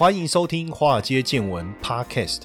欢迎收听《华尔街见闻》Podcast。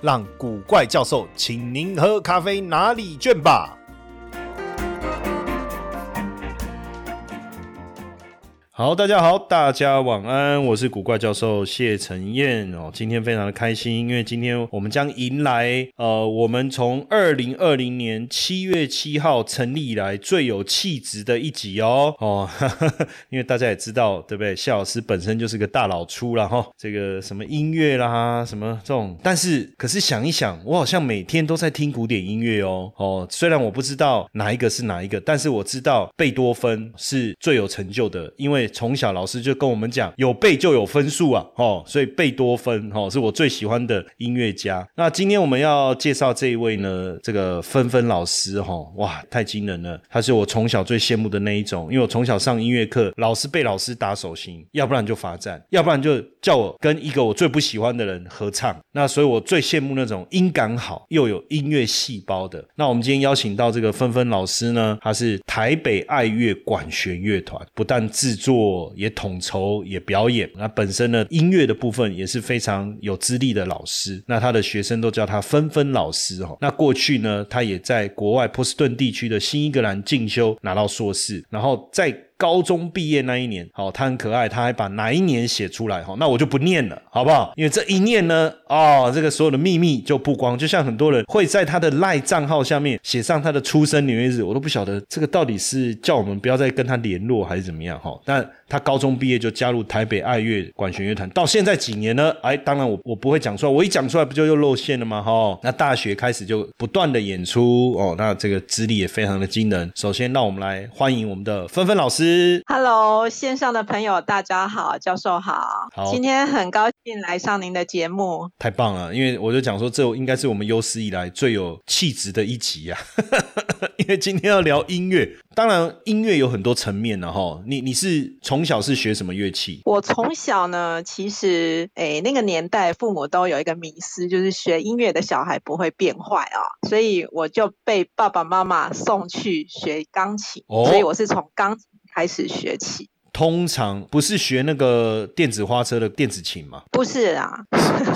让古怪教授请您喝咖啡拿礼券吧。好，大家好，大家晚安，我是古怪教授谢承彦哦。今天非常的开心，因为今天我们将迎来呃，我们从二零二零年七月七号成立以来最有气质的一集哦哦哈哈，因为大家也知道对不对？谢老师本身就是个大老粗了哈，这个什么音乐啦，什么这种，但是可是想一想，我好像每天都在听古典音乐哦哦，虽然我不知道哪一个是哪一个，但是我知道贝多芬是最有成就的，因为。从小老师就跟我们讲，有背就有分数啊，哦，所以贝多芬哦是我最喜欢的音乐家。那今天我们要介绍这一位呢，这个芬芬老师哈，哇，太惊人了！他是我从小最羡慕的那一种，因为我从小上音乐课，老师被老师打手心，要不然就罚站，要不然就叫我跟一个我最不喜欢的人合唱。那所以我最羡慕那种音感好又有音乐细胞的。那我们今天邀请到这个芬芬老师呢，他是台北爱乐管弦乐团，不但制作。也统筹也表演，那本身呢音乐的部分也是非常有资历的老师，那他的学生都叫他芬芬老师哈。那过去呢，他也在国外波士顿地区的新英格兰进修，拿到硕士，然后在。高中毕业那一年，好，他很可爱，他还把哪一年写出来，好，那我就不念了，好不好？因为这一念呢，哦，这个所有的秘密就曝光，就像很多人会在他的赖账号下面写上他的出生年月日，我都不晓得这个到底是叫我们不要再跟他联络，还是怎么样，哈。但他高中毕业就加入台北爱乐管弦乐团，到现在几年呢？哎，当然我我不会讲出来，我一讲出来不就又露馅了吗？哈，那大学开始就不断的演出，哦，那这个资历也非常的惊人。首先，让我们来欢迎我们的芬芬老师。Hello，线上的朋友，大家好，教授好。好，今天很高兴来上您的节目，太棒了。因为我就讲说，这应该是我们有史以来最有气质的一集啊。因为今天要聊音乐，当然音乐有很多层面的哈。你你是从小是学什么乐器？我从小呢，其实诶那个年代父母都有一个迷思，就是学音乐的小孩不会变坏啊，所以我就被爸爸妈妈送去学钢琴，所以我是从钢琴。开始学起，通常不是学那个电子花车的电子琴吗？不是啊，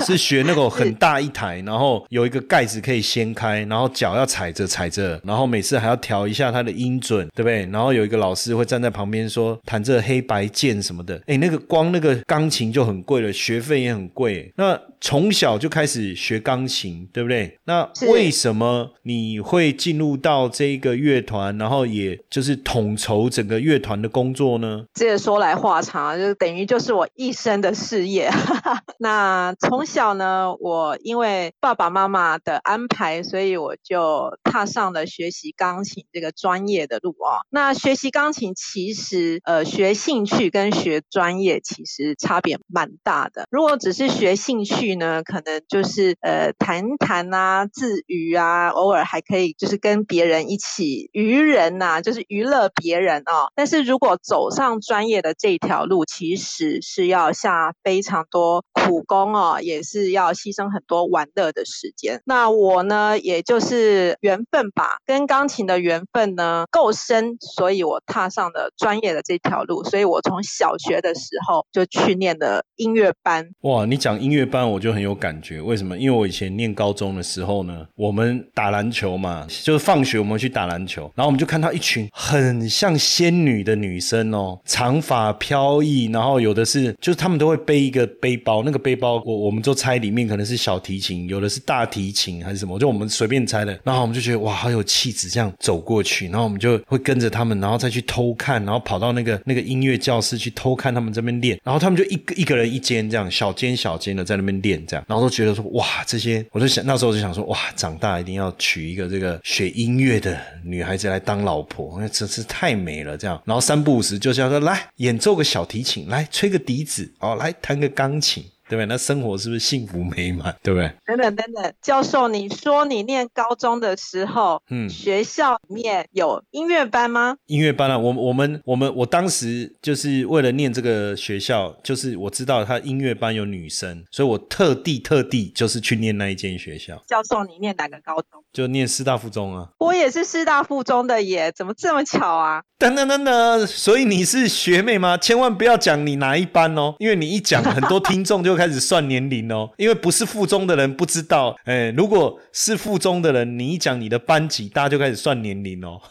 是学那个很大一台，然后有一个盖子可以掀开，然后脚要踩着踩着，然后每次还要调一下它的音准，对不对？然后有一个老师会站在旁边说弹着黑白键什么的。哎，那个光那个钢琴就很贵了，学费也很贵。那从小就开始学钢琴，对不对？那为什么你会进入到这个乐团，然后也就是统筹整个乐团的工作呢？这说来话长，就等于就是我一生的事业。那从小呢，我因为爸爸妈妈的安排，所以我就踏上了学习钢琴这个专业的路啊。那学习钢琴其实，呃，学兴趣跟学专业其实差别蛮大的。如果只是学兴趣，呢，可能就是呃谈谈啊，自娱啊，偶尔还可以就是跟别人一起娱人呐，就是娱乐别人哦。但是如果走上专业的这条路，其实是要下非常多苦功哦，也是要牺牲很多玩乐的时间。那我呢，也就是缘分吧，跟钢琴的缘分呢够深，所以我踏上了专业的这条路。所以我从小学的时候就去念的音乐班。哇，你讲音乐班我。就很有感觉，为什么？因为我以前念高中的时候呢，我们打篮球嘛，就是放学我们去打篮球，然后我们就看到一群很像仙女的女生哦，长发飘逸，然后有的是，就是他们都会背一个背包，那个背包我我们就猜里面可能是小提琴，有的是大提琴还是什么，就我们随便猜的，然后我们就觉得哇，好有气质，这样走过去，然后我们就会跟着他们，然后再去偷看，然后跑到那个那个音乐教室去偷看他们这边练，然后他们就一个一个人一间这样小间小间的在那边练。这样，然后都觉得说哇，这些，我就想那时候就想说哇，长大一定要娶一个这个学音乐的女孩子来当老婆，那真是太美了。这样，然后三不五时就叫说来演奏个小提琴，来吹个笛子，哦，来弹个钢琴。对对不对？那生活是不是幸福美满？对不对？等等等等，教授，你说你念高中的时候，嗯学校里面有音乐班吗？音乐班啊，我我们我们我当时就是为了念这个学校，就是我知道他音乐班有女生，所以我特地特地就是去念那一间学校，教授，你念哪个高中？就念师大附中啊。我也是师大附中的耶，怎么这么巧啊？等等等等，所以你是学妹吗？千万不要讲你哪一班哦，因为你一讲，很多听众就开始算年龄哦。因为不是附中的人不知道，哎，如果是附中的人，你一讲你的班级，大家就开始算年龄哦。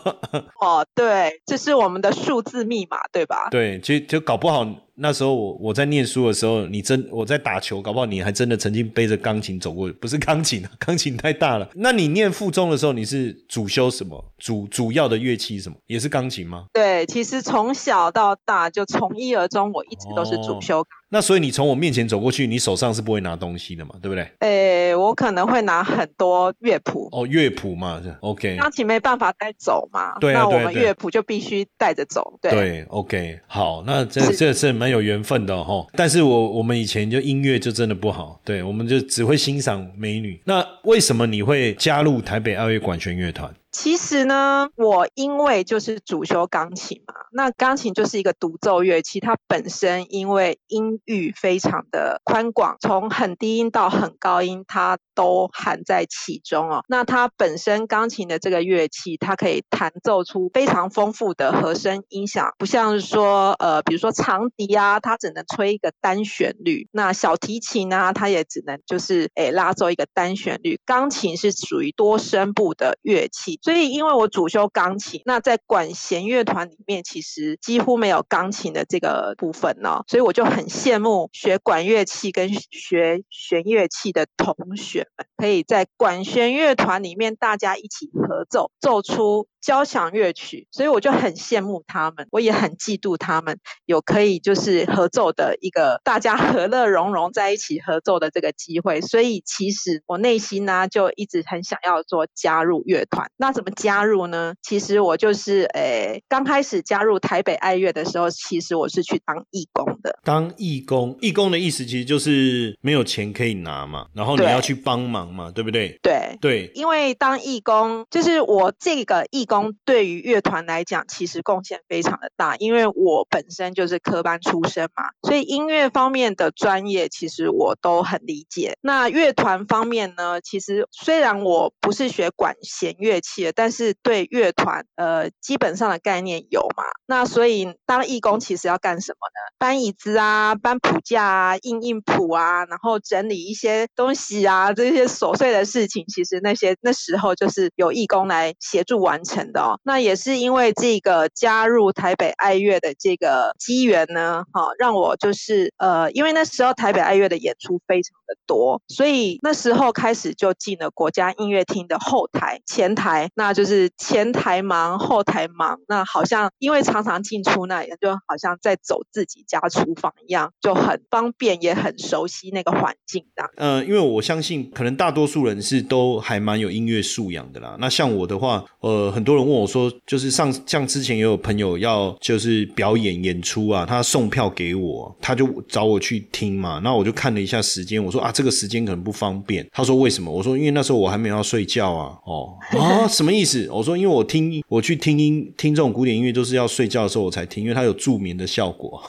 哦，对，这是我们的数字密码，对吧？对，就就搞不好那时候我我在念书的时候，你真我在打球，搞不好你还真的曾经背着钢琴走过，不是钢琴啊，钢琴太大了。那你念附中的时候，你是主修什么？主主要的乐器什么？也是钢琴吗？对，其实从小到大就从一而终，我一直都是主哦修。那所以你从我面前走过去，你手上是不会拿东西的嘛，对不对？诶，我可能会拿很多乐谱，哦，乐谱嘛是，OK，钢琴没办法带走嘛，对啊那我们乐谱就必须带着走。对，对，OK，好，那这这是蛮有缘分的哈。但是我我们以前就音乐就真的不好，对，我们就只会欣赏美女。那为什么你会加入台北爱乐管弦乐团？其实呢，我因为就是主修钢琴嘛，那钢琴就是一个独奏乐器，它本身因为音域非常的宽广，从很低音到很高音，它都含在其中哦。那它本身钢琴的这个乐器，它可以弹奏出非常丰富的和声音响，不像是说呃，比如说长笛啊，它只能吹一个单旋律，那小提琴啊，它也只能就是诶拉奏一个单旋律。钢琴是属于多声部的乐器，所以因为我主修钢琴，那在管弦乐团里面其实几乎没有钢琴的这个部分呢、所以我就很羡慕学管乐器跟学弦乐器的同学们，可以在管弦乐团里面大家一起合奏，奏出交响乐曲，所以我就很羡慕他们，我也很嫉妒他们有可以就是合奏的一个大家和乐融融在一起合奏的这个机会，所以其实我内心呢就一直很想要做加入乐团。那怎么加入呢？其实我就是诶刚开始加入台北爱乐的时候，其实我是去当义工的。当义工，义工的意思其实就是没有钱可以拿嘛，然后你要去帮忙嘛，对不对？对，对，因为当义工，就是我这个义工对于乐团来讲，其实贡献非常的大，因为我本身就是科班出身嘛，所以音乐方面的专业其实我都很理解。那乐团方面呢，其实虽然我不是学管弦乐器的，但是对乐团呃基本上的概念有嘛。那所以当义工其实要干什么呢？搬椅子啊，搬谱架啊，印印谱啊，然后整理一些东西啊，这些琐碎的事情，其实那些那时候就是有义工来协助完成的哦。那也是因为这个加入台北爱乐的这个机缘呢，哈、让我就是呃，因为那时候台北爱乐的演出非常的多，所以那时候开始就进了国家音乐厅的后台、前台，那就是前台忙，后台忙。那好像因为常常进出那里，就好像在走自己家厨房一样，就很方便，也很熟悉那个环境的。呃，因为我相信可能大多数人是都还蛮有音乐素养的啦。那像我的话，呃，很多人问我说，就是上像之前也有朋友要就是表演演出啊，他送票给我，他就找我去听嘛。那我就看了一下时间，我说啊，这个时间可能不方便。他说为什么？我说因为那时候我还没有要睡觉啊。哦啊，什么意思？我说因为我听我去听音听这种古典音乐都是要睡觉的时候我才听，因为它有助眠的效果。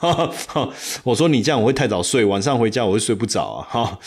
我说你这样我会太早睡，晚上回家我会睡不着啊。哈，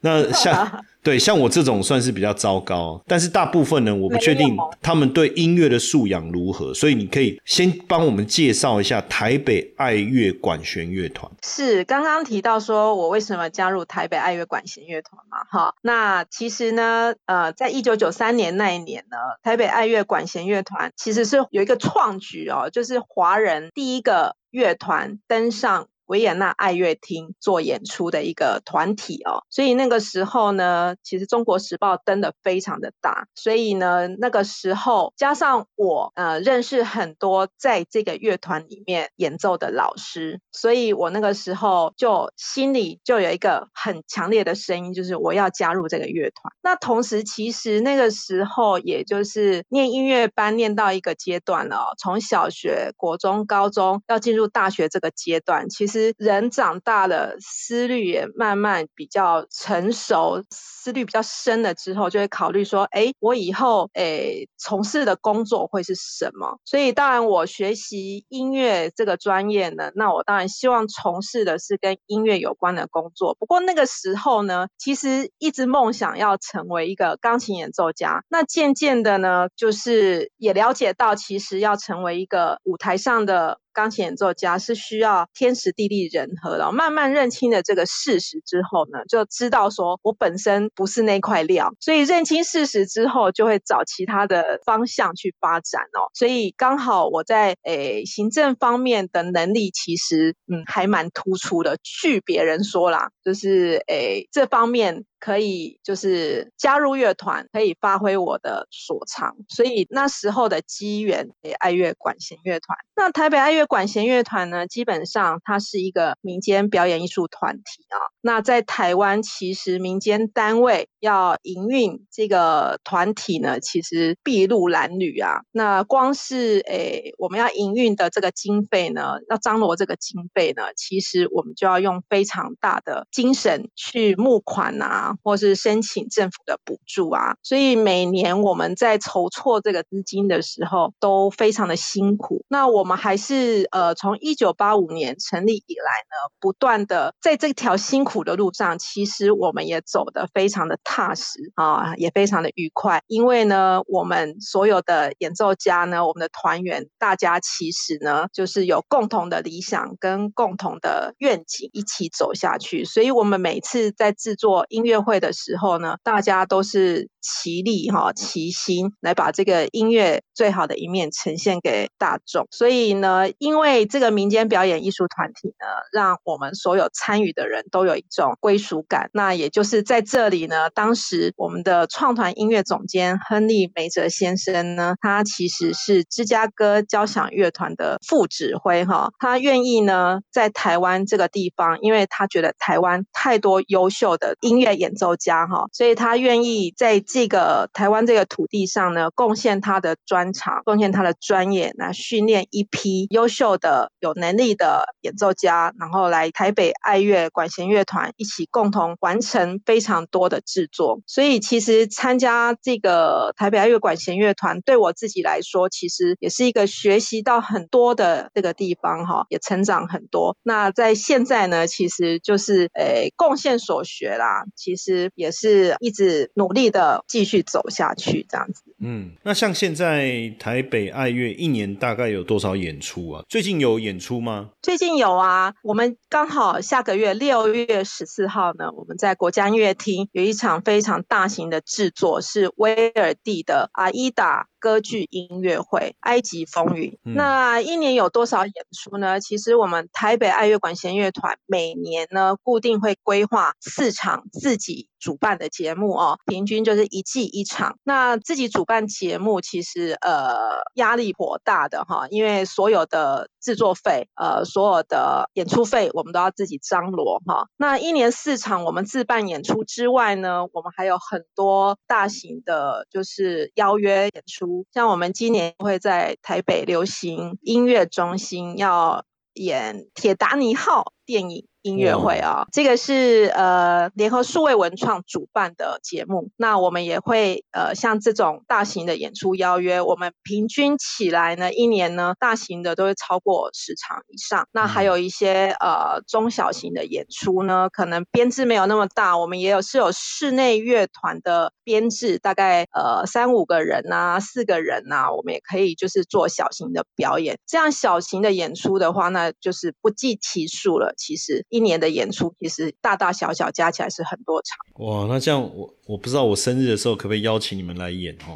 那下对像我这种算是比较糟糕，但是大部分呢，我不确定他们对音乐的素养如何，所以你可以先帮我们介绍一下台北爱乐管弦乐团。是刚刚提到说我为什么加入台北爱乐管弦乐团嘛，哈，那其实呢，呃，在一九九三年那一年呢，台北爱乐管弦乐团其实是有一个创举哦，就是华人第一个乐团登上。维也纳爱乐厅做演出的一个团体哦，所以那个时候呢，其实《中国时报》登的非常的大，所以呢，那个时候加上我呃认识很多在这个乐团里面演奏的老师，所以我那个时候就心里就有一个很强烈的声音，就是我要加入这个乐团。那同时，其实那个时候也就是念音乐班念到一个阶段了、哦，从小学、国中、高中要进入大学这个阶段，其实人长大了，思虑也慢慢比较成熟，思虑比较深了之后，就会考虑说，哎，我以后诶从事的工作会是什么？所以当然我学习音乐这个专业呢，那我当然希望从事的是跟音乐有关的工作。不过那个时候呢，其实一直梦想要成为一个钢琴演奏家。那渐渐的呢，就是也了解到，其实要成为一个舞台上的。钢琴演奏家是需要天时地利人和的，慢慢认清了这个事实之后呢，就知道说我本身不是那块料，所以认清事实之后，就会找其他的方向去发展哦。所以刚好我在诶行政方面的能力其实嗯还蛮突出的，据别人说啦，就是诶这方面。可以就是加入乐团，可以发挥我的所长，所以那时候的机缘给爱乐管弦乐团。那台北爱乐管弦乐团呢，基本上它是一个民间表演艺术团体啊。那在台湾，其实民间单位要营运这个团体呢，其实筚路蓝缕啊。那光是诶我们要营运的这个经费呢，要张罗这个经费呢，其实我们就要用非常大的精神去募款啊。或是申请政府的补助啊，所以每年我们在筹措这个资金的时候都非常的辛苦。那我们还是呃，从一九八五年成立以来呢，不断的在这条辛苦的路上，其实我们也走得非常的踏实啊，也非常的愉快。因为呢，我们所有的演奏家呢，我们的团员，大家其实呢，就是有共同的理想跟共同的愿景一起走下去。所以我们每次在制作音乐。会的时候呢，大家都是齐力哈齐心来把这个音乐最好的一面呈现给大众。所以呢，因为这个民间表演艺术团体呢，让我们所有参与的人都有一种归属感。那也就是在这里呢，当时我们的创团音乐总监亨利梅泽先生呢，他其实是芝加哥交响乐团的副指挥哈，他愿意呢在台湾这个地方，因为他觉得台湾太多优秀的音乐演。奏家哈，所以他愿意在这个台湾这个土地上呢，贡献他的专长，贡献他的专业，来训练一批优秀的、有能力的演奏家，然后来台北爱乐管弦乐团一起共同完成非常多的制作。所以其实参加这个台北爱乐管弦乐团，对我自己来说，其实也是一个学习到很多的这个地方哈，也成长很多。那在现在呢，其实就是诶贡献所学啦，其实。实也是一直努力的继续走下去，这样子。嗯，那像现在台北爱乐一年大概有多少演出啊？最近有演出吗？最近有啊，我们刚好下个月六月十四号呢，我们在国家音乐厅有一场非常大型的制作，是威尔第的《阿依达》。歌剧音乐会《埃及风云》，那一年有多少演出呢？其实我们台北爱乐管弦乐团每年呢固定会规划四场自己主办的节目哦，平均就是一季一场。那自己主办节目其实呃压力颇大的哈，因为所有的制作费呃所有的演出费我们都要自己张罗哈。那一年四场我们自办演出之外呢，我们还有很多大型的就是邀约演出。像我们今年会在台北流行音乐中心要演《铁达尼号》电影。音乐会啊，这个是呃联合数位文创主办的节目。那我们也会呃像这种大型的演出邀约，我们平均起来呢，一年呢大型的都会超过十场以上。那还有一些呃中小型的演出呢，可能编制没有那么大，我们也有是有室内乐团的编制，大概呃三五个人呐，四个人呐，我们也可以就是做小型的表演。这样小型的演出的话，那就是不计其数了。其实。一年的演出其实大大小小加起来是很多场。哇，那这样我我不知道我生日的时候可不可以邀请你们来演哦？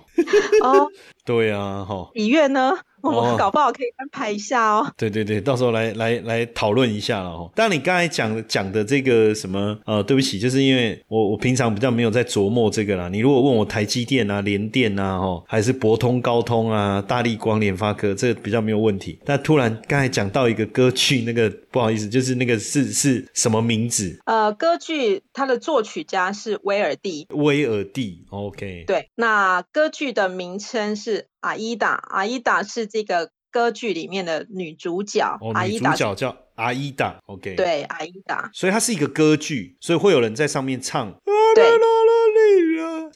哦，对啊，哈。礼乐呢？我们搞不好可以安排一下哦。对对对，到时候来来来讨论一下了哦。但，你刚才讲讲的这个什么呃，对不起，就是因为我我平常比较没有在琢磨这个啦。你如果问我台积电啊、联电啊，哦，还是博通、高通啊、大力光、联发科，这比较没有问题。但突然刚才讲到一个歌剧，那个不好意思，就是那个是是什么名字？呃，歌剧它的作曲家是威尔第。威尔第，OK。对，那歌剧的名称是。阿依达，阿依达是这个歌剧里面的女主角。哦，女主角叫阿依达，OK，，对，阿依达，所以它是一个歌剧，所以会有人在上面唱，对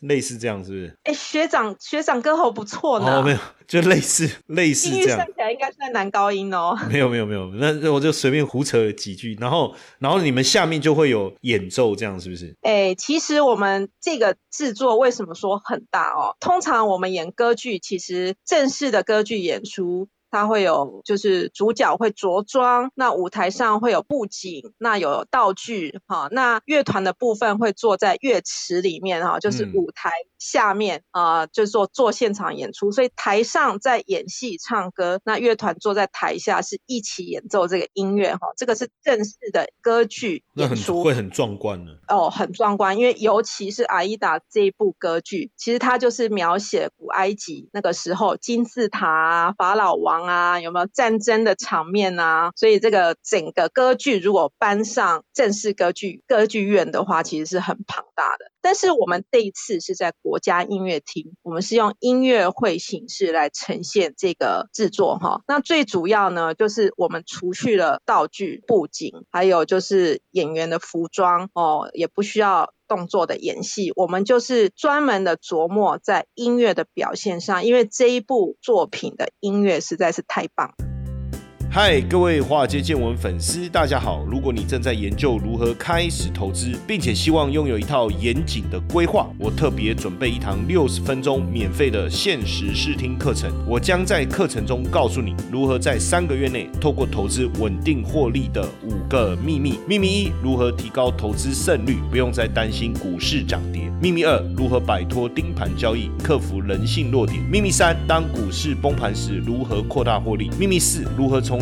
类似这样，是不是？哎，学长学长歌喉不错呢，哦，没有，就类似类似这样算。起来应该算男高音哦。没有没有没有，那那我就随便胡扯几句，然后然后你们下面就会有演奏，这样是不是？哎，其实我们这个制作为什么说很大哦？通常我们演歌剧，其实正式的歌剧演出。它会有，就是主角会着装，那舞台上会有布景，那有道具，哈，那乐团的部分会坐在乐池里面，哈，就是嗯舞台下面啊、呃，就是做做现场演出，所以台上在演戏唱歌，那乐团坐在台下是一起演奏这个音乐，哈，这个是正式的歌剧那很演出。会很壮观的。哦，很壮观，因为尤其是《阿依达》这一部歌剧，其实它就是描写古埃及那个时候金字塔啊、法老王啊，有没有战争的场面啊？所以这个整个歌剧如果搬上正式歌剧歌剧院的话，其实是很庞大的。但是我们这一次是在国家音乐厅，我们是用音乐会形式来呈现这个制作哈。那最主要呢，就是我们除去了道具、布景，还有就是演员的服装哦，也不需要。动作的演戏，我们就是专门的琢磨在音乐的表现上，因为这一部作品的音乐实在是太棒。嗨，各位华尔街见闻粉丝，大家好！如果你正在研究如何开始投资，并且希望拥有一套严谨的规划，我特别准备一堂六十分钟免费的限时试听课程。我将在课程中告诉你如何在三个月内透过投资稳定获利的五个秘密。秘密一：如何提高投资胜率，不用再担心股市涨跌。秘密二：如何摆脱盯盘交易，克服人性弱点。秘密三：当股市崩盘时，如何扩大获利。秘密四：如何从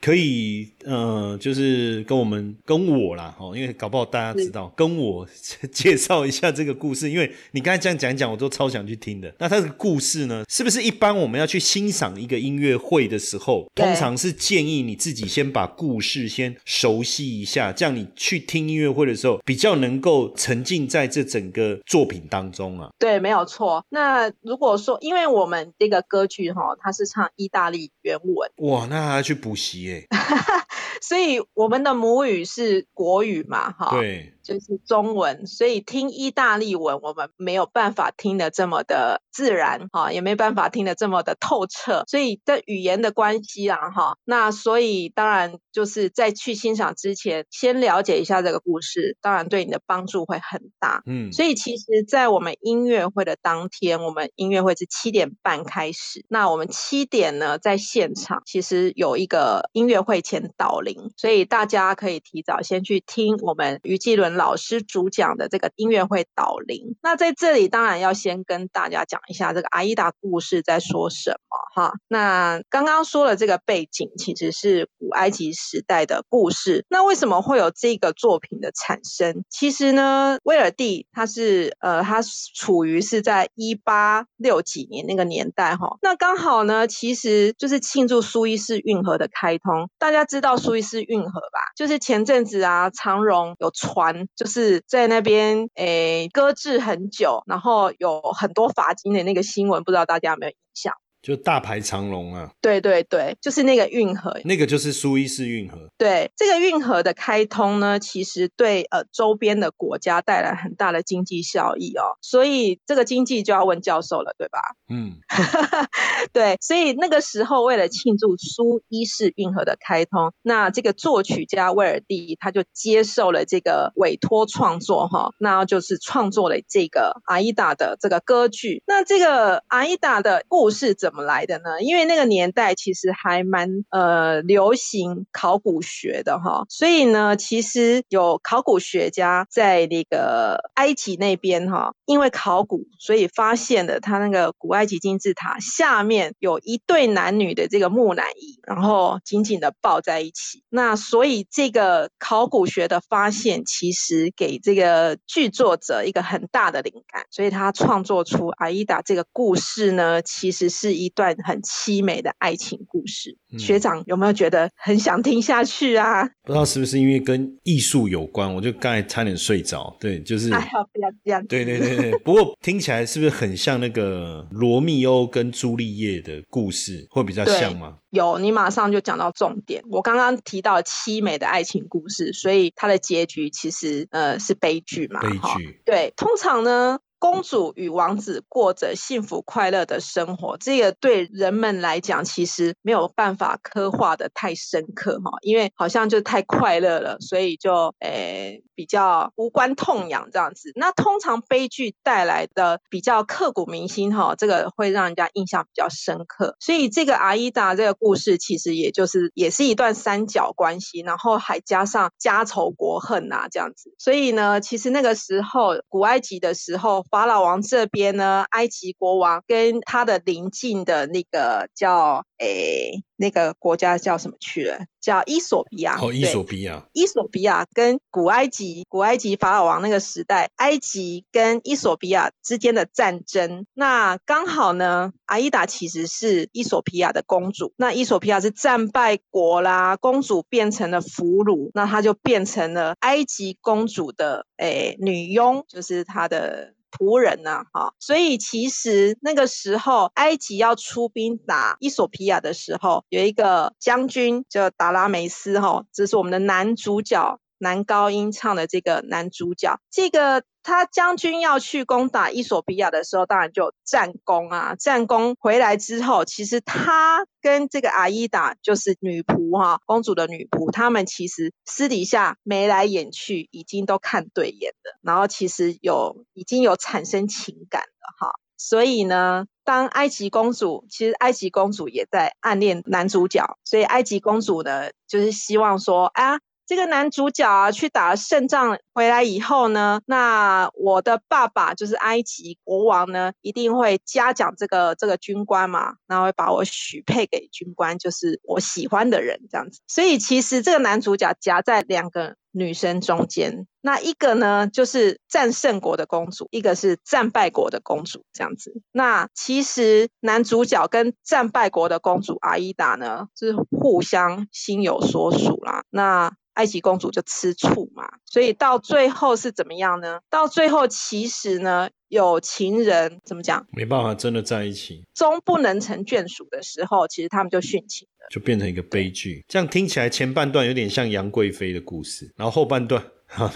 可以，呃，就是跟我们跟我啦，哦，因为搞不好大家知道，跟我介绍一下这个故事，因为你刚才这样讲一讲，我都超想去听的。那它这个故事呢，是不是一般我们要去欣赏一个音乐会的时候，通常是建议你自己先把故事先熟悉一下，这样你去听音乐会的时候，比较能够沉浸在这整个作品当中啊。对，没有错。那如果说，因为我们这个歌剧哈，它是唱意大利原文，哇，那还要去补习耶？所以我们的母语是国语嘛，哈，对，就是中文，所以听意大利文我们没有办法听得这么的自然哈，也没办法听得这么的透彻，所以的语言的关系啊哈，那所以当然就是在去欣赏之前，先了解一下这个故事，当然对你的帮助会很大。嗯，所以其实，在我们音乐会的当天，我们音乐会是七点半开始。那我们七点呢，在现场其实有一个音乐会前导聆，所以大家可以提早先去听我们于继伦老师主讲的这个音乐会导聆。那在这里，当然要先跟大家讲一下这个阿依达故事在说什么哈。那刚刚说了这个背景，其实是古埃及时代的故事。那为什么会有这个作品的产生？其实呢，威尔第他是呃，他处于是在一八六几年那个年代哈。那刚好呢，其实就是庆祝苏伊士运河的开通。大家知道苏伊士运河吧？就是前阵子啊，长荣有船就是在那边诶搁置很久，然后有很多罚金的那个新闻，不知道大家有没有印象？就大排长龙啊，对对对，就是那个运河。那个就是苏伊士运河。对这个运河的开通呢，其实对呃周边的国家带来很大的经济效益哦。所以这个经济就要问教授了，对吧？嗯，对，所以那个时候为了庆祝苏伊士运河的开通，那这个作曲家威尔第他就接受了这个委托创作哈，那就是创作了这个阿依达的这个歌剧。那这个阿依达的故事怎怎么来的呢？因为那个年代其实还蛮呃流行考古学的哈，所以呢，其实有考古学家在那个埃及那边哈，因为考古，所以发现了他那个古埃及金字塔下面有一对男女的这个木乃伊，然后紧紧的抱在一起。那所以这个考古学的发现，其实给这个剧作者一个很大的灵感，所以他创作出阿依达这个故事呢，其实是一段很凄美的爱情故事。学长有没有觉得很想听下去啊？不知道是不是因为跟艺术有关，我就刚才差点睡着。对，就是哎呀，不要这样。对对对对，不过听起来是不是很像那个罗密欧跟朱丽叶的故事，会比较像吗？有，你马上就讲到重点。我刚刚提到凄美的爱情故事，所以它的结局其实呃是悲剧嘛？悲剧。对，通常呢。公主与王子过着幸福快乐的生活，这个对人们来讲其实没有办法刻画的太深刻哈，因为好像就太快乐了，所以就诶比较无关痛痒这样子。那通常悲剧带来的比较刻骨铭心哈，这个会让人家印象比较深刻。所以这个阿依达这个故事其实也就是也是一段三角关系，然后还加上家仇国恨呐这样子。所以呢，其实那个时候古埃及的时候。法老王这边呢，埃及国王跟他的邻近的那个叫诶，那个国家叫什么去了？叫伊索比亚。哦，伊索比亚。伊索比亚跟古埃及，古埃及法老王那个时代，埃及跟伊索比亚之间的战争。那刚好呢，阿依达其实是伊索比亚的公主。那伊索比亚是战败国啦，公主变成了俘虏，那她就变成了埃及公主的诶女佣，就是她的。仆人呐，哈，所以其实那个时候埃及要出兵打伊索皮亚的时候，有一个将军叫达拉梅斯，哈，这是我们的男主角。男高音唱的这个男主角，这个他将军要去攻打伊索比亚的时候，当然就战功啊。战功回来之后，其实他跟这个阿依达就是女仆哈，公主的女仆，他们其实私底下眉来眼去，已经都看对眼了。然后其实有已经有产生情感了哈。所以呢，当埃及公主，其实埃及公主也在暗恋男主角，所以埃及公主呢，就是希望说啊。这个男主角啊，去打了胜仗回来以后呢，那我的爸爸就是埃及国王呢，一定会嘉奖这个这个军官嘛，然后会把我许配给军官，就是我喜欢的人这样子。所以其实这个男主角夹在两个女生中间，那一个呢就是战胜国的公主，一个是战败国的公主这样子。那其实男主角跟战败国的公主阿依达呢，是互相心有所属啦。那埃及公主就吃醋嘛，所以到最后是怎么样呢？到最后其实呢，有情人怎么讲？没办法，真的在一起，终不能成眷属的时候，其实他们就殉情了，就变成一个悲剧。这样听起来前半段有点像杨贵妃的故事，然后后半段。好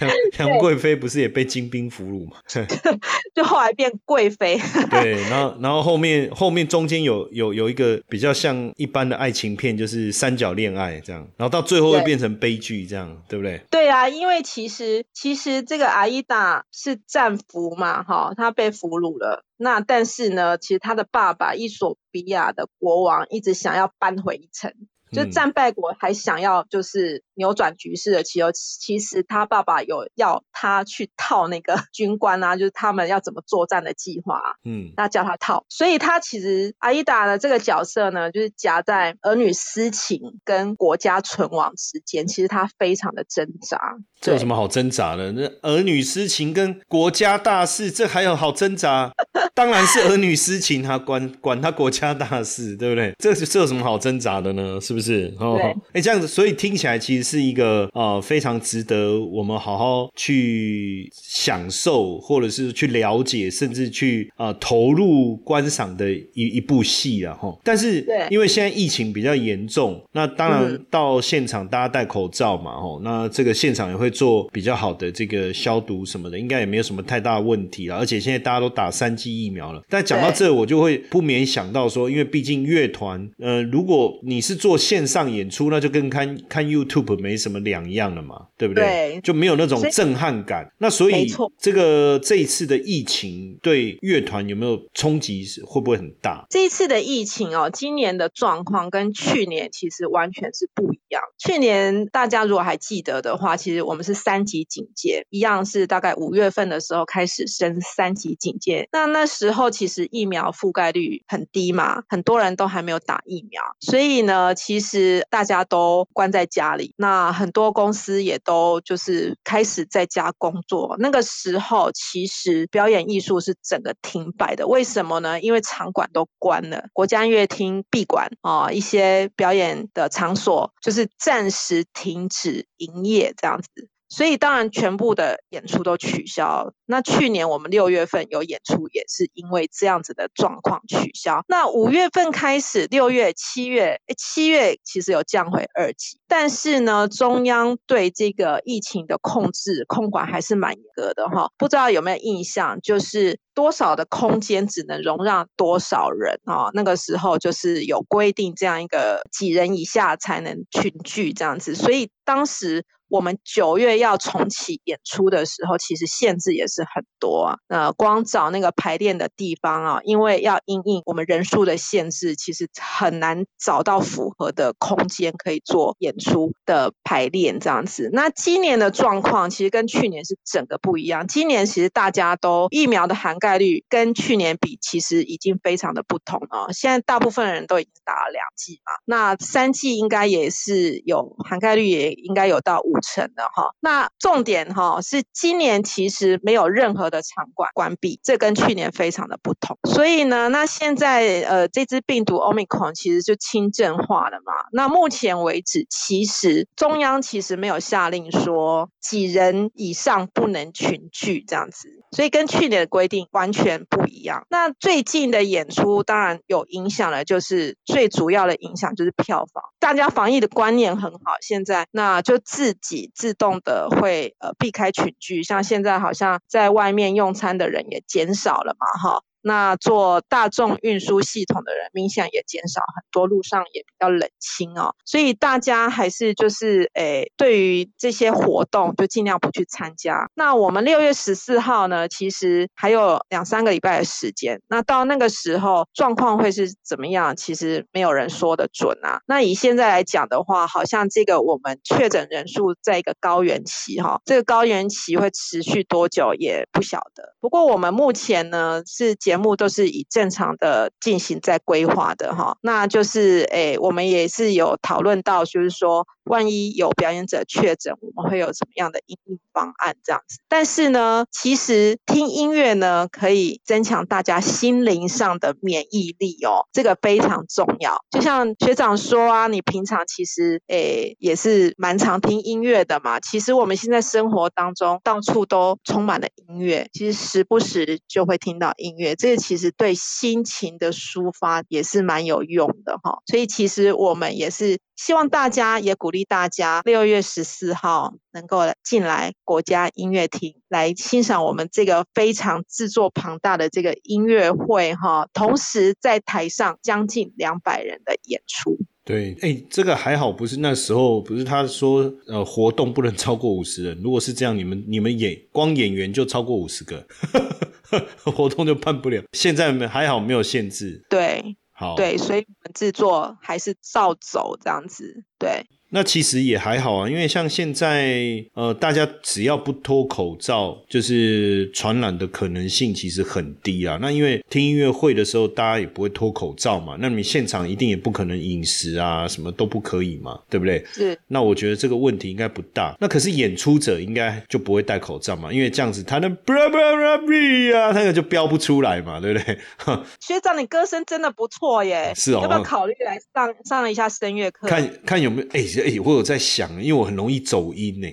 杨杨贵妃不是也被金兵俘虏吗？就后来变贵妃。对，然后然后后面后面中间有有有一个比较像一般的爱情片，就是三角恋爱这样，然后到最后会变成悲剧这样，对不对？对啊，因为其实其实这个阿依达是战俘嘛，哈，他被俘虏了。那但是呢，其实他的爸爸伊索比亚的国王一直想要扳回一城。就战败国还想要就是扭转局势的其实其实他爸爸有要他去套那个 军官啊，就是他们要怎么作战的计划，嗯，那叫他套。所以他其实阿依达的这个角色呢，就是夹在儿女私情跟国家存亡之间，其实他非常的挣扎。这有什么好挣扎的？那儿女私情跟国家大事，这还有好挣扎？当然是儿女私情，他管管他国家大事，对不对？这这有什么好挣扎的呢？是不是？哦，哎，这样子，所以听起来其实是一个呃非常值得我们好好去享受，或者是去了解，甚至去啊投入观赏的一一部戏啊。哈，但是对因为现在疫情比较严重，那当然到现场大家戴口罩嘛。哦，那这个现场也会。做比较好的这个消毒什么的，应该也没有什么太大问题了。而且现在大家都打三剂疫苗了。但讲到这，我就会不免想到说，因为毕竟乐团，呃，如果你是做线上演出，那就跟看看 YouTube 没什么两样了嘛，对不对？对就没有那种震撼感。那所以这个这一次的疫情对乐团有没有冲击？会不会很大？这一次的疫情哦，今年的状况跟去年其实完全是不一样。去年大家如果还记得的话，其实我们是三级警戒，一样是大概五月份的时候开始升三级警戒。那那时候其实疫苗覆盖率很低嘛，很多人都还没有打疫苗，所以呢，其实大家都关在家里。那很多公司也都就是开始在家工作。那个时候其实表演艺术是整个停摆的，为什么呢？因为场馆都关了，国家音乐厅闭馆啊、一些表演的场所就是暂时停止营业这样子。所以当然全部的演出都取消。那去年我们六月份有演出，也是因为这样子的状况取消。那五月份开始，六月、七月，七月其实有降回二级，但是呢，中央对这个疫情的控制控管还是蛮严格的哈。不知道有没有印象，就是多少的空间只能容让多少人啊？那个时候就是有规定这样一个几人以下才能群聚这样子，所以当时。我们九月要重启演出的时候，其实限制也是很多啊。呃，光找那个排练的地方啊，因为要因应我们人数的限制，其实很难找到符合的空间可以做演出的排练这样子。那今年的状况其实跟去年是整个不一样。今年其实大家都疫苗的涵盖率跟去年比，其实已经非常的不同了。现在大部分人都已经打了两剂嘛，那三剂应该也是有涵盖率，也应该有到五。成的哈，那重点哈是今年其实没有任何的场馆关闭，这跟去年非常的不同。所以呢，那现在呃这支病毒 Omicron 其实就轻症化了嘛。那目前为止，其实中央其实没有下令说几人以上不能群聚这样子，所以跟去年的规定完全不一样。那最近的演出当然有影响了，就是最主要的影响就是票房，大家防疫的观念很好，现在那就自己自动的会呃避开群聚，像现在好像在外面用餐的人也减少了嘛，哈。那做大众运输系统的人明显也减少很多，路上也比较冷清哦，所以大家还是就是诶，对于这些活动就尽量不去参加。那我们六月十四号呢，其实还有两三个礼拜的时间，那到那个时候状况会是怎么样？其实没有人说的准啊。那以现在来讲的话，好像这个我们确诊人数在一个高原期哈，这个高原期会持续多久也不晓得。不过我们目前呢是。节目都是以正常的进行在规划的哈，那就是诶，我们也是有讨论到，就是说，万一有表演者确诊，我们会有什么样的应对方案这样子。但是呢，其实听音乐呢，可以增强大家心灵上的免疫力哦，这个非常重要。就像学长说啊，你平常其实诶也是蛮常听音乐的嘛。其实我们现在生活当中到处都充满了音乐，其实时不时就会听到音乐。这个其实对心情的抒发也是蛮有用的哈，所以其实我们也是希望大家，也鼓励大家六月十四号能够进来国家音乐厅来欣赏我们这个非常制作庞大的这个音乐会哈，同时在台上将近两百人的演出。对，哎，这个还好，不是那时候不是他说呃活动不能超过五十人，如果是这样，你们你们演光演员就超过五十个。活动就办不了，现在没还好没有限制。对，对，所以我们制作还是照走这样子。对。那其实也还好啊，因为像现在，呃，大家只要不脱口罩，就是传染的可能性其实很低啊。那因为听音乐会的时候，大家也不会脱口罩嘛，那你现场一定也不可能饮食啊，什么都不可以嘛，对不对？是。那我觉得这个问题应该不大。那可是演出者应该就不会戴口罩嘛，因为这样子他那 bra bra bra bra 啊，那个就飙不出来嘛，对不对？学长，你歌声真的不错耶，是哦，要不要考虑来上上一下声乐课？看看有没有哎。哎，我有在想，因为我很容易走音呢。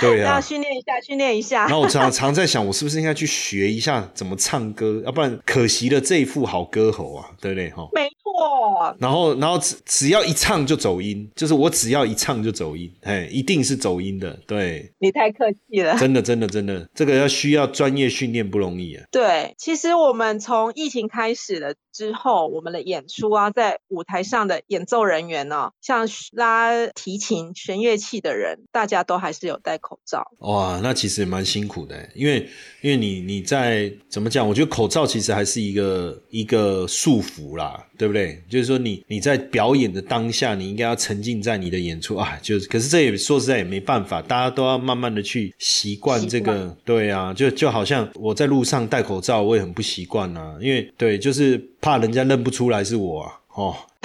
对啊，要训练一下，训练一下。然后我常常在想，我是不是应该去学一下怎么唱歌？要不然可惜了这一副好歌喉啊，对不对？哈，没错。然后然后只只要一唱就走音，就是我只要一唱就走音，哎，一定是走音的，对，你太客气了。真的真的真的，这个要需要专业训练不容易啊。对，其实我们从疫情开始了之后，我们的演出啊，在舞台上的演奏人员呢、像拉提琴、弦乐器的人，大家都还是有戴口罩。哇，那其实也蛮辛苦的，因为因为你你在怎么讲？我觉得口罩其实还是一个一个束缚啦，对不对？就是说你你在表演的当下，你应该要沉浸在你的演出啊，就是可是这也说实在也没办法，大家都要慢慢的去习惯这习个，对啊，就就好像我在路上戴口罩，我也很不习惯啊，因为对，就是怕人家认不出来是我啊，哦。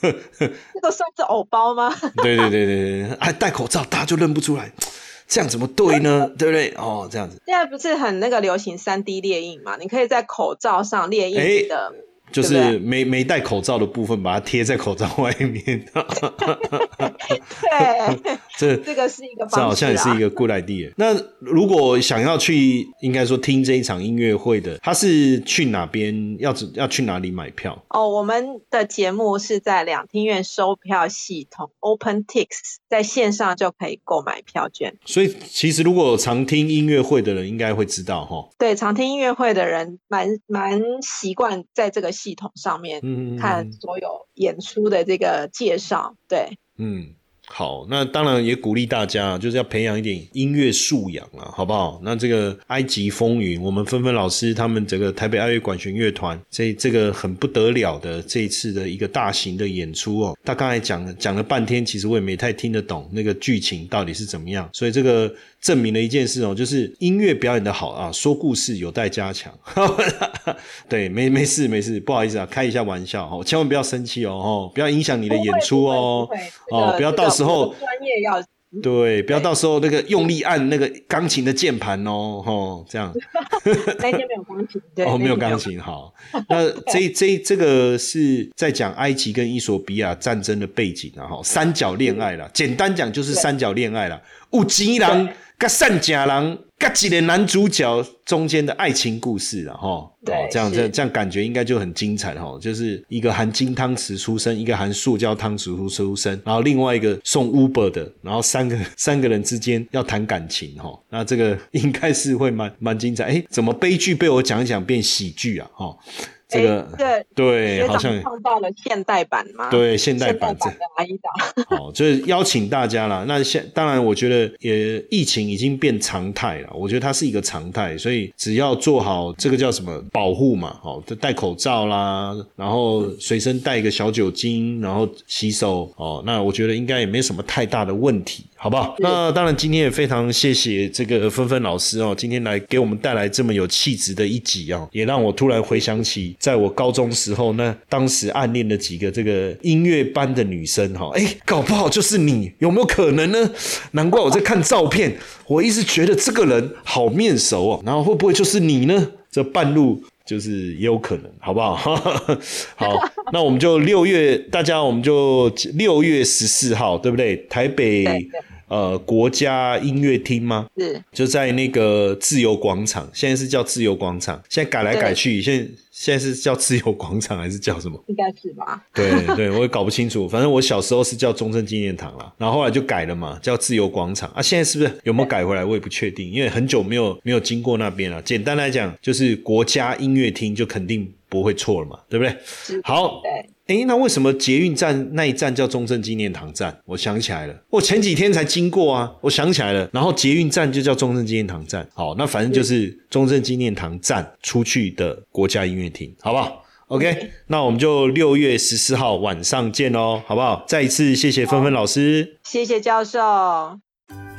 这个算是偶包吗？对对对对对，还戴口罩，大家就认不出来，这样怎么对呢？对不对？哦，这样子现在不是很那个流行三 D 列印嘛？你可以在口罩上列印哎你的，就是没没戴口罩的部分，把它贴在口罩外面。对，这这个是一个这好像也是一。个 good idea。那如果想要去，应该说听这一场音乐会的，他是去哪边？要要去哪里买票？哦，我们的节目是在两厅院收票系统 OpenTix，在线上就可以购买票券。所以其实如果常听音乐会的人，应该会知道哈。对，常听音乐会的人蛮蛮习惯在这个系统上面嗯，看所有演出的这个介绍。对，嗯，好，那当然也鼓励大家，就是要培养一点音乐素养啊，好不好？那这个埃及风云，我们纷纷老师他们这个台北爱乐管弦乐团，这这个很不得了的这一次的一个大型的演出哦。他刚才讲了讲了半天，其实我也没太听得懂那个剧情到底是怎么样，所以这个证明了一件事哦，就是音乐表演的好啊，说故事有待加强。对，没没事没事，不好意思啊，开一下玩笑哦，千万不要生气哦，哦，不要影响你的演出哦哦不要到时候专业要对，不要到时候那个用力按那个钢琴的键盘哦，吼，这样。那天没有钢琴，对，哦，没有。钢。琴，好。那这这这个是在讲埃及跟伊索比亚战争的背景啊，哈，三角恋爱啦，简单讲就是三角恋爱啦，有钱人跟善假人跟几个男主角中间的爱情故事啊，哈，对哦，这样这样这样感觉应该就很精彩了哈，就是一个含金汤匙出生，一个含塑胶汤匙出生，然后另外一个送 Uber 的，然后三个 三个人之间要谈感情哈，那这个应该是会蛮蛮精彩。哎，怎么悲剧被我讲一讲变喜剧啊？哈，这个哎这对，好像长创造了现代版吗？对现代版的阿依达。好，就是邀请大家啦。那现当然，我觉得也疫情已经变常态了。我觉得它是一个常态，所以只要做好这个叫什么保护嘛，好，就戴口罩啦，然后随身带一个小酒精，然后洗手哦。那我觉得应该也没什么太大的问题，好不好？那当然，今天也非常谢谢这个芬芬老师哦，今天来给我们带来这么有气质的一集哦，也让我突然回想起在我高中时候那当时暗恋的几个这个音乐班的女生哈，哎，搞不好就是你，有没有可能呢？难怪我在看照片，我一直觉得这个人好面熟哦，然后会不会就是你呢？这半路。就是也有可能，好不好？好，那我们就六月，大家我们就六月十四号，对不对？台北呃国家音乐厅吗？是就在那个自由广场，现在是叫自由广场，现在改来改去，现在现在是叫自由广场还是叫什么？应该是吧？对对，我也搞不清楚。反正我小时候是叫中正纪念堂啦，然后后来就改了嘛，叫自由广场啊。现在是不是有没有改回来？我也不确定，因为很久没有没有经过那边了。简单来讲，就是国家音乐厅就肯定不会错了嘛，对不对？好对，诶，那为什么捷运站那一站叫中正纪念堂站？我想起来了，我前几天才经过啊，我想起来了。然后捷运站就叫中正纪念堂站，好，那反正就是中正纪念堂站出去的国家音乐厅，好不好？OK，那我们就六月十四号晚上见喽，好不好？再一次谢谢芬芬老师。谢谢教授。